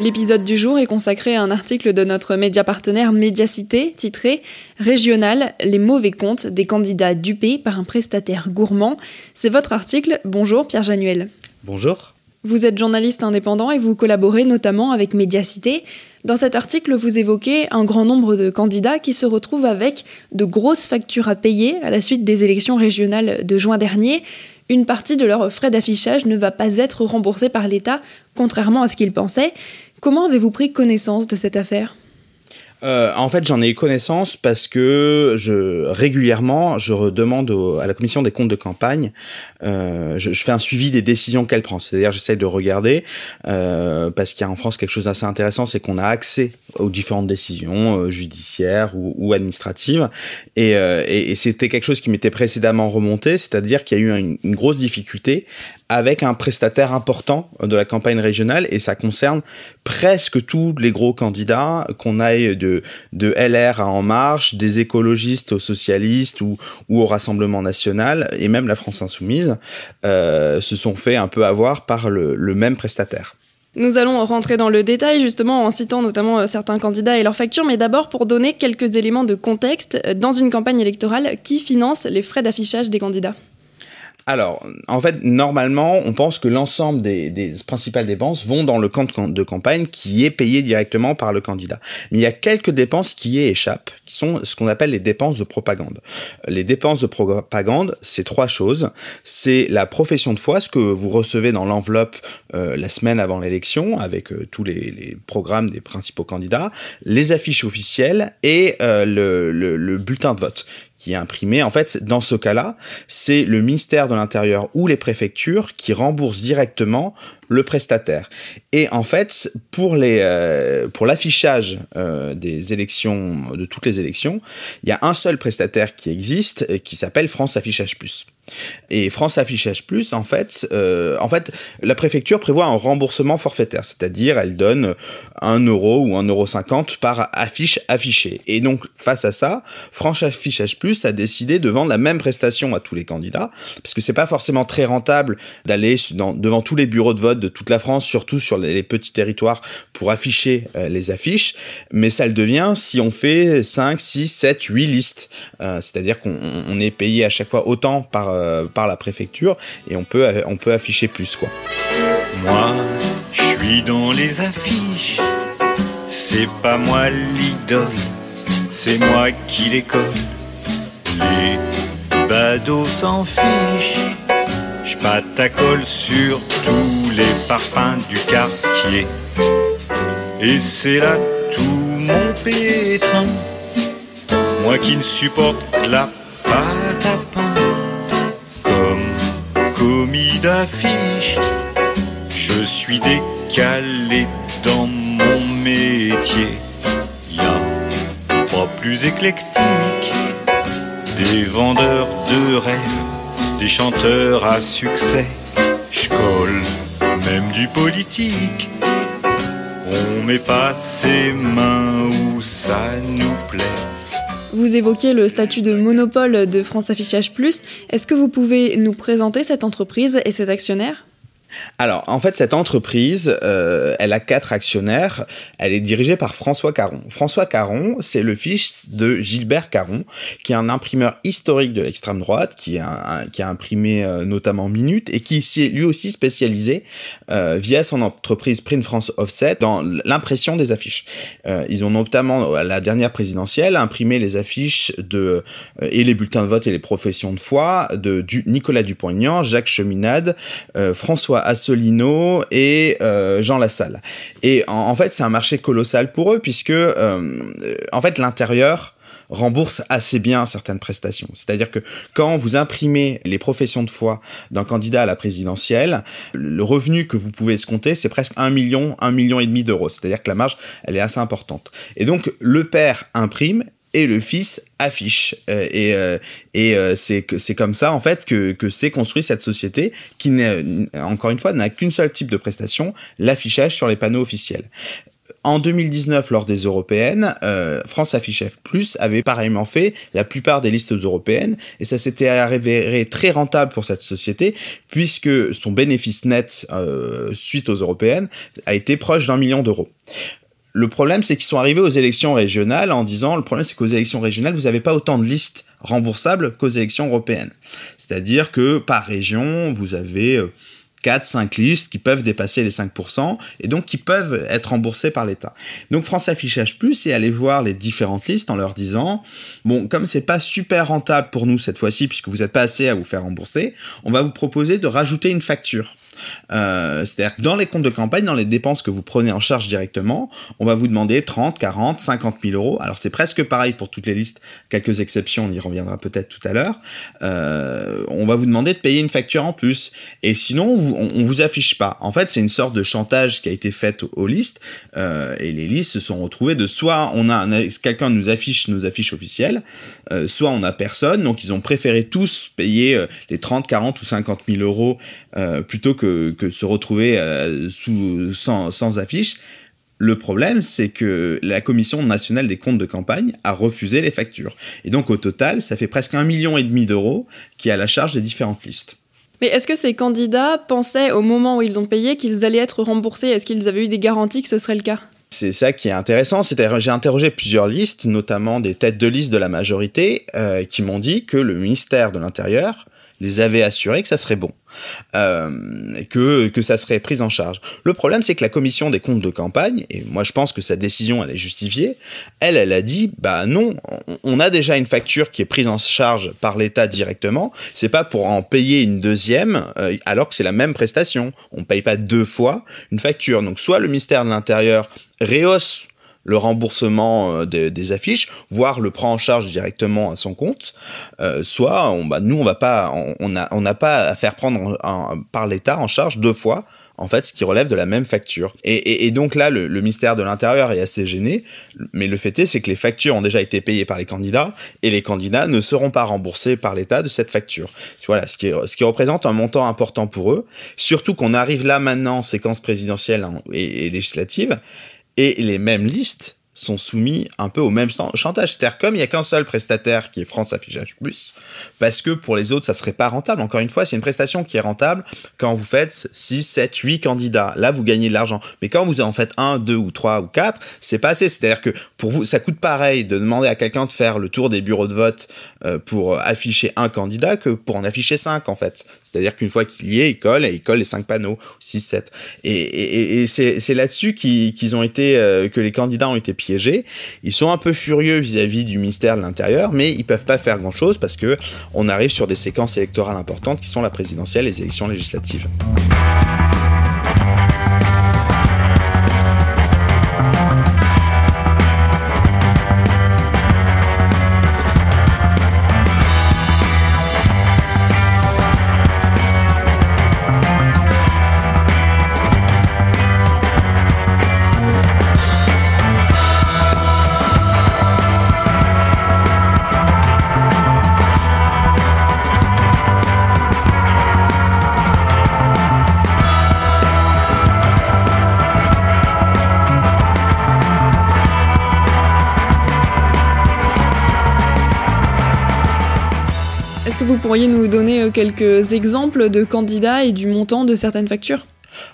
L'épisode du jour est consacré à un article de notre média partenaire Médiacité titré Régional, les mauvais comptes des candidats dupés par un prestataire gourmand. C'est votre article. Bonjour Pierre Januel. Bonjour. Vous êtes journaliste indépendant et vous collaborez notamment avec Médiacité. Dans cet article, vous évoquez un grand nombre de candidats qui se retrouvent avec de grosses factures à payer à la suite des élections régionales de juin dernier. Une partie de leurs frais d'affichage ne va pas être remboursée par l'État, contrairement à ce qu'ils pensaient. Comment avez-vous pris connaissance de cette affaire? Euh, en fait, j'en ai eu connaissance parce que régulièrement, je demande à la commission des comptes de campagne, euh, je, fais un suivi des décisions qu'elle prend. C'est-à-dire, j'essaie de regarder euh, parce qu'il y a en France quelque chose d'assez intéressant, c'est qu'on a accès aux différentes décisions judiciaires ou, administratives, et, c'était quelque chose qui m'était précédemment remonté, c'est-à-dire qu'il y a eu une grosse difficulté avec un prestataire important de la campagne régionale et ça concerne presque tous les gros candidats qu'on aille de, de LR à En Marche, des écologistes aux socialistes ou, au Rassemblement National et même la France Insoumise euh, se sont fait un peu avoir par le, le même prestataire. Nous allons rentrer dans le détail justement en citant notamment euh, certains candidats et leurs factures, mais d'abord pour donner quelques éléments de contexte euh, dans une campagne électorale qui finance les frais d'affichage des candidats. Alors, en fait, normalement, on pense que l'ensemble des, principales dépenses vont dans le compte de campagne qui est payé directement par le candidat. Mais il y a quelques dépenses qui y échappent, qui sont ce qu'on appelle les dépenses de propagande. Les dépenses de propagande, c'est trois choses. C'est la profession de foi, ce que vous recevez dans l'enveloppe euh, la semaine avant l'élection, avec euh, tous les, programmes des principaux candidats, les affiches officielles et euh, le bulletin de vote qui est imprimé. En fait, dans ce cas-là, c'est le ministère de l'Intérieur ou les préfectures qui remboursent directement le prestataire. Et en fait, pour les euh, pour l'affichage euh, des élections de toutes les élections, il y a un seul prestataire qui existe euh, qui s'appelle France Affichage Plus. Et France Affichage Plus, en fait, en fait, la préfecture prévoit un remboursement forfaitaire, c'est-à-dire elle donne un euro ou un euro cinquante par affiche affichée. Et donc face à ça, France Affichage Plus a décidé de vendre la même prestation à tous les candidats, parce que c'est pas forcément très rentable d'aller devant tous les bureaux de vote de toute la France, surtout sur les, petits territoires, pour afficher euh, les affiches. Mais ça le devient si on fait 5, 6, 7, 8 listes. Euh, c'est-à-dire qu'on est payé à chaque fois autant par, euh, par la préfecture et on peut, on peut afficher plus. Quoi. Moi, je suis dans les affiches. C'est pas moi l'idole, c'est moi qui les colle. Les badauds s'en fichent. Je colle sur tous les parpaings du quartier. Et c'est là tout mon pétrin. Moi qui ne supporte la pâte à pain. Comme commis d'affiche, je suis décalé dans mon métier. Y a pas plus éclectique des vendeurs de rêves des chanteurs à succès. Je même du politique. On met pas ses mains où ça nous plaît. Vous évoquiez le statut de monopole de France Affichage Plus. Est-ce que vous pouvez nous présenter cette entreprise et ses actionnaires? Alors, en fait, cette entreprise, euh, elle a quatre actionnaires. Elle est dirigée par François Caron. François Caron, c'est le fils de Gilbert Caron, qui est un imprimeur historique de l'extrême droite, qui a, qui a imprimé euh, notamment Minute et qui s'est lui aussi spécialisé euh, via son entreprise Print France Offset dans l'impression des affiches. Euh, ils ont notamment, à la dernière présidentielle, imprimé les affiches de et les bulletins de vote et les professions de foi de Nicolas Dupont-Aignan, Jacques Cheminade, François Asselineau et euh, Jean Lassalle. Et en, fait, c'est un marché colossal pour eux puisque euh, en fait l'intérieur rembourse assez bien certaines prestations. C'est-à-dire que quand vous imprimez les professions de foi d'un candidat à la présidentielle, le revenu que vous pouvez escompter, c'est presque un million, un million et demi d'euros. C'est-à-dire que la marge, elle est assez importante. Et donc, le père imprime et le fils affiche. Euh, et euh, et euh, c'est c'est comme ça en fait que que s'est construit cette société qui encore une fois n'a qu'une seule type de prestation, l'affichage sur les panneaux officiels. En 2019, lors des européennes, France Affiche F+ avait pareillement fait la plupart des listes européennes et ça s'était avéré très rentable pour cette société puisque son bénéfice net suite aux européennes a été proche d'un million d'euros. Le problème, c'est qu'ils sont arrivés aux élections régionales en disant le problème, c'est qu'aux élections régionales, vous n'avez pas autant de listes remboursables qu'aux élections européennes. C'est-à-dire que par région, vous avez 4, euh, 5 listes qui peuvent dépasser les 5% et donc qui peuvent être remboursées par l'État. Donc France Affichage Plus est allé voir les différentes listes en leur disant bon comme c'est pas super rentable pour nous cette fois-ci puisque vous n'êtes pas assez à vous faire rembourser, on va vous proposer de rajouter une facture. Euh, c'est-à-dire que dans les comptes de campagne, dans les dépenses que vous prenez en charge directement, on va vous demander 30, 40, 50 000 euros. Alors c'est presque pareil pour toutes les listes, quelques exceptions, on y reviendra peut-être tout à l'heure. Euh, on va vous demander de payer une facture en plus. Et sinon, on, on vous affiche pas. En fait, c'est une sorte de chantage qui a été fait aux, listes. Euh, et les listes se sont retrouvées de soit on a, quelqu'un nous affiche nos affiches officielles, soit on a personne. Donc ils ont préféré tous payer les 30, 40 ou 50 000 euros plutôt que que, se retrouver euh, sous, sans, sans affiche. Le problème, c'est que la Commission nationale des comptes de campagne a refusé les factures. Et donc, au total, ça fait presque un million et demi d'euros qui est à la charge des différentes listes. Mais est-ce que ces candidats pensaient au moment où ils ont payé qu'ils allaient être remboursés? Est-ce qu'ils avaient eu des garanties que ce serait le cas? C'est ça qui est intéressant. C'est-à-dire, j'ai interrogé plusieurs listes, notamment des têtes de liste de la majorité, euh, qui m'ont dit que le ministère de l'Intérieur les avait assurés que ça serait bon euh, que, que ça serait pris en charge. Le problème, c'est que la commission des comptes de campagne, et moi je pense que sa décision elle est justifiée, elle, elle a dit, bah non, on a déjà une facture qui est prise en charge par l'État directement, c'est pas pour en payer une deuxième, euh, alors que c'est la même prestation. On paye pas deux fois une facture. Donc soit le ministère de l'Intérieur rehausse le remboursement euh, des affiches, voire le prend en charge directement à son compte, euh, soit on, bah, nous on va pas, on n'a on pas à faire prendre par l'État en charge deux fois en fait, ce qui relève de la même facture. Et, donc là, le, ministère de l'Intérieur est assez gêné, mais le fait est, c'est que les factures ont déjà été payées par les candidats, et les candidats ne seront pas remboursés par l'État de cette facture. Voilà, ce qui, ce qui représente un montant important pour eux, surtout qu'on arrive là maintenant en séquence présidentielle et, et législative, et les mêmes listes sont soumis un peu au même chantage. C'est-à-dire comme il n'y a qu'un seul prestataire qui est France Affichage Plus, parce que pour les autres, ça serait pas rentable. Encore une fois, c'est une prestation qui est rentable quand vous faites 6, 7, 8 candidats. Là, vous gagnez de l'argent. Mais quand vous en faites un, deux ou trois ou quatre, c'est pas assez. C'est-à-dire que pour vous, ça coûte pareil de demander à quelqu'un de faire le tour des bureaux de vote euh, pour afficher un candidat que pour en afficher cinq, en fait. C'est-à-dire qu'une fois qu'il y est, il colle et il colle les cinq panneaux, 6, 7. Et, et, c'est là-dessus qu'ils ont été, euh, que les candidats ont été Ils sont un peu furieux vis-à-vis du ministère de l'Intérieur, mais ils peuvent pas faire grand-chose parce que on arrive sur des séquences électorales importantes qui sont la présidentielle et les élections législatives. Pourriez nous donner euh, quelques exemples de candidats et du montant de certaines factures?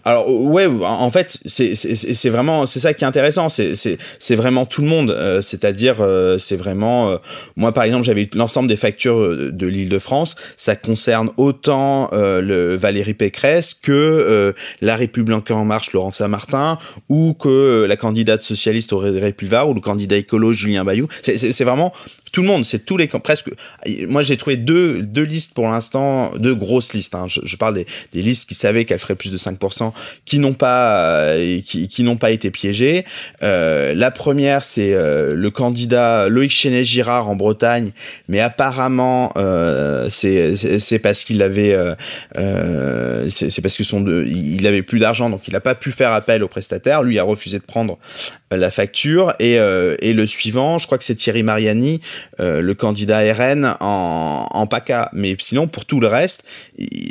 Alors ouais, en fait, c'est vraiment c'est ça qui est intéressant. C'est vraiment tout le monde. Euh, c'est-à-dire euh, c'est vraiment euh, moi par exemple j'avais l'ensemble des factures de l'Île-de-France. Ça concerne autant Valérie Pécresse que la République en marche Laurent Saint-Martin ou que la candidate socialiste Aurélie Pulvar ou le candidat écolo Julien Bayou. C'est vraiment tout le monde, c'est tous les presque. Moi, j'ai trouvé deux deux listes pour l'instant, deux grosses listes. Hein. Je, je, parle des, des listes qui savaient qu'elles feraient plus de 5%, qui n'ont pas euh, qui, qui n'ont pas été piégées. Euh, la première, c'est euh, le candidat Loïc Chenet-Girard en Bretagne, mais apparemment euh, c'est c'est parce qu'il avait euh, c'est parce que son il avait plus d'argent, donc il n'a pas pu faire appel au prestataire. Lui a refusé de prendre la facture et, et le suivant, je crois que c'est Thierry Mariani, euh, le candidat RN en, en PACA. Mais sinon, pour tout le reste,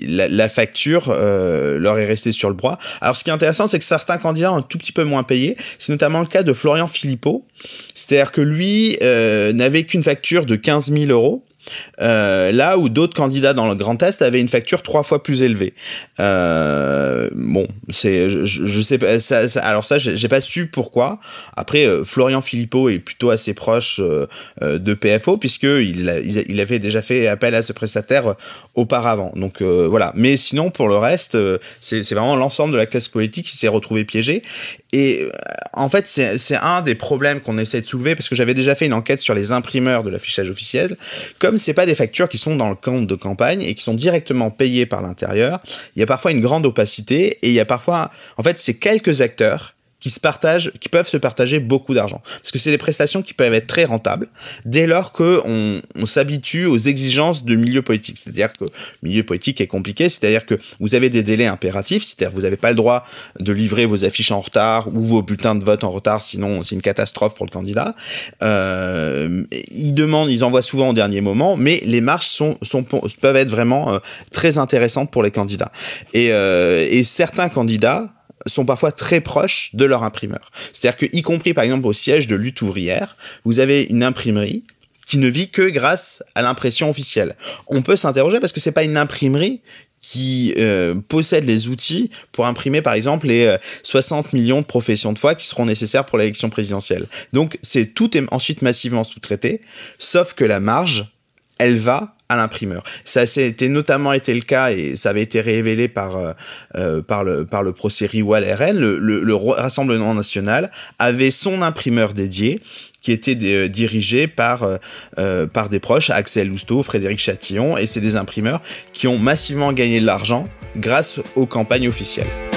la, la facture euh, leur est restée sur le bras. Alors, ce qui est intéressant, c'est que certains candidats ont un tout petit peu moins payé. C'est notamment le cas de Florian Philippot. C'est-à-dire que lui euh, n'avait qu'une facture de 15 000 euros. Euh, là où d'autres candidats dans le Grand Est avaient une facture trois fois plus élevée. Euh, bon, c'est, je, je, sais pas, ça, ça, alors ça, j'ai pas su pourquoi. Après, euh, Florian Philippot est plutôt assez proche euh, de PFO puisque il, il, avait déjà fait appel à ce prestataire auparavant. Donc voilà. Mais sinon, pour le reste, c'est vraiment l'ensemble de la classe politique qui s'est retrouvé piégé. Et en fait, c'est un des problèmes qu'on essaie de soulever parce que j'avais déjà fait une enquête sur les imprimeurs de l'affichage officiel. Comme c'est pas des factures qui sont dans le compte de campagne et qui sont directement payées par l'intérieur, il y a parfois une grande opacité et il y a parfois, en fait, c'est quelques acteurs qui se partagent, qui peuvent se partager beaucoup d'argent. Parce que c'est des prestations qui peuvent être très rentables dès lors que on, s'habitue aux exigences de milieu politique. C'est-à-dire que milieu politique est compliqué, c'est-à-dire que vous avez des délais impératifs, c'est-à-dire que vous n'avez pas le droit de livrer vos affiches en retard ou vos bulletins de vote en retard, sinon c'est une catastrophe pour le candidat. Euh, ils demandent, ils envoient souvent au dernier moment, mais les marches sont, sont peuvent être vraiment euh, très intéressantes pour les candidats. Et, euh, et certains candidats sont parfois très proches de leur imprimeur. C'est-à-dire que, y compris par exemple au siège de lutte ouvrière, vous avez une imprimerie qui ne vit que grâce à l'impression officielle. On peut s'interroger parce que c'est pas une imprimerie qui euh, possède les outils pour imprimer par exemple les 60 euh, millions de professions de foi qui seront nécessaires pour l'élection présidentielle. Donc c'est tout est ensuite massivement sous-traité, sauf que la marge, elle va l'imprimeur. Ça été notamment été le cas et ça avait été révélé par euh, euh par le par le procès Riwal RN. Le, le, Rassemblement national avait son imprimeur dédié qui était euh, dirigé par euh, par des proches, Axel Lousteau, Frédéric Chatillon, et c'est des imprimeurs qui ont massivement gagné de l'argent grâce aux campagnes officielles.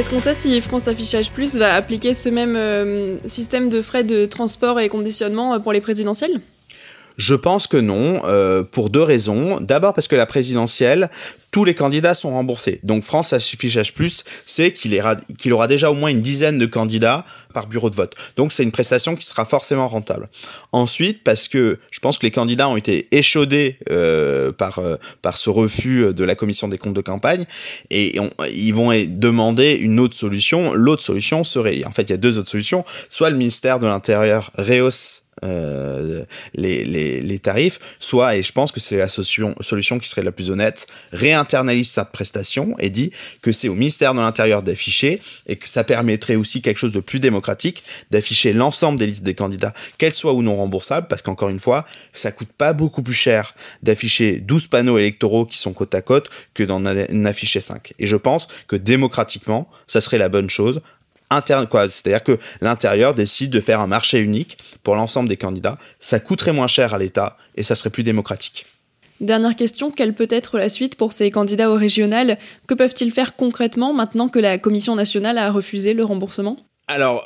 Est-ce qu'on sait si France Affichage Plus va appliquer ce même euh, système de frais de transport et conditionnement euh, pour les présidentielles? Je pense que non, euh, pour deux raisons. D'abord parce que la présidentielle, tous les candidats sont remboursés. Donc France Affichage Plus, c'est qu'il aura déjà au moins une dizaine de candidats par bureau de vote. Donc c'est une prestation qui sera forcément rentable. Ensuite, parce que je pense que les candidats ont été échaudés euh, par euh, par ce refus de la commission des comptes de campagne et ils vont demander une autre solution. L'autre solution serait, en fait, il y a deux autres solutions. Soit le ministère de l'Intérieur rehausse euh, les, les, les, tarifs, soit, et je pense que c'est la solution, solution qui serait la plus honnête, réinternalise cette prestation et dit que c'est au ministère de l'Intérieur d'afficher et que ça permettrait aussi quelque chose de plus démocratique, d'afficher l'ensemble des listes des candidats, qu'elles soient ou non remboursables, parce qu'encore une fois, ça coûte pas beaucoup plus cher d'afficher 12 panneaux électoraux qui sont côte à côte que d'en afficher 5. Et je pense que démocratiquement, ça serait la bonne chose, interne, quoi. C'est-à-dire que l'intérieur décide de faire un marché unique pour l'ensemble des candidats. Ça coûterait moins cher à l'État et ça serait plus démocratique. Dernière question, quelle peut être la suite pour ces candidats au régional? Que peuvent-ils faire concrètement maintenant que la Commission nationale a refusé le remboursement? Alors,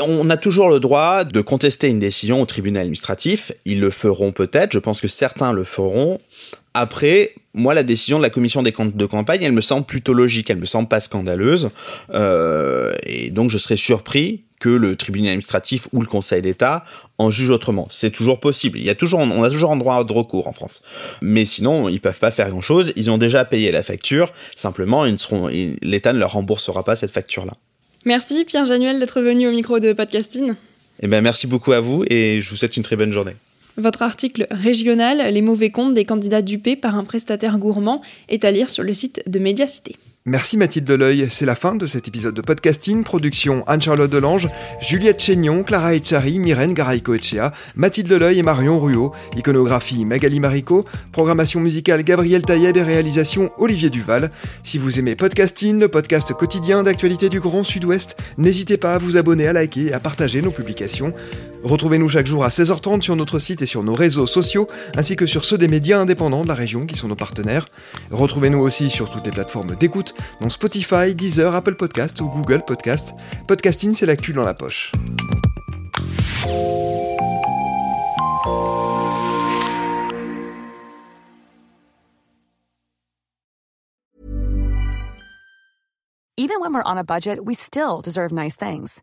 on a toujours le droit de contester une décision au tribunal administratif. Ils le feront peut-être. Je pense que certains le feront. Après, moi, la décision de la commission des comptes de campagne, elle me semble plutôt logique. Elle me semble pas scandaleuse. Euh, et donc, je serais surpris que le tribunal administratif ou le Conseil d'État en juge autrement. C'est toujours possible. Il y a toujours, on a toujours un droit de recours en France. Mais sinon, ils peuvent pas faire grand chose. Ils ont déjà payé la facture. Simplement, ils seront, l'État ne leur remboursera pas cette facture-là. Merci Pierre Januel d'être venu au micro de Podcasting. Eh ben, merci beaucoup à vous et je vous souhaite une très bonne journée. Votre article régional Les mauvais comptes des candidats dupés par un prestataire gourmand est à lire sur le site de Médiacité. Merci Mathilde Deleuil, c'est la fin de cet épisode de podcasting. Production Anne-Charlotte Delange, Juliette Chénion, Clara Echari, Myrène Garay-Coechea, Mathilde Deleuil et Marion Ruot. Iconographie Magali Marico, programmation musicale Gabriel Taïeb et réalisation Olivier Duval. Si vous aimez podcasting, le podcast quotidien d'actualité du Grand Sud-Ouest, n'hésitez pas à vous abonner, à liker et à partager nos publications. Retrouvez-nous chaque jour à 16h30 sur notre site et sur nos réseaux sociaux, ainsi que sur ceux des médias indépendants de la région qui sont nos partenaires. Retrouvez-nous aussi sur toutes les plateformes d'écoute, dont Spotify, Deezer, Apple Podcast ou Google Podcast. Podcasting, c'est l'actu dans la poche. Even when we're on a budget, we still deserve nice things.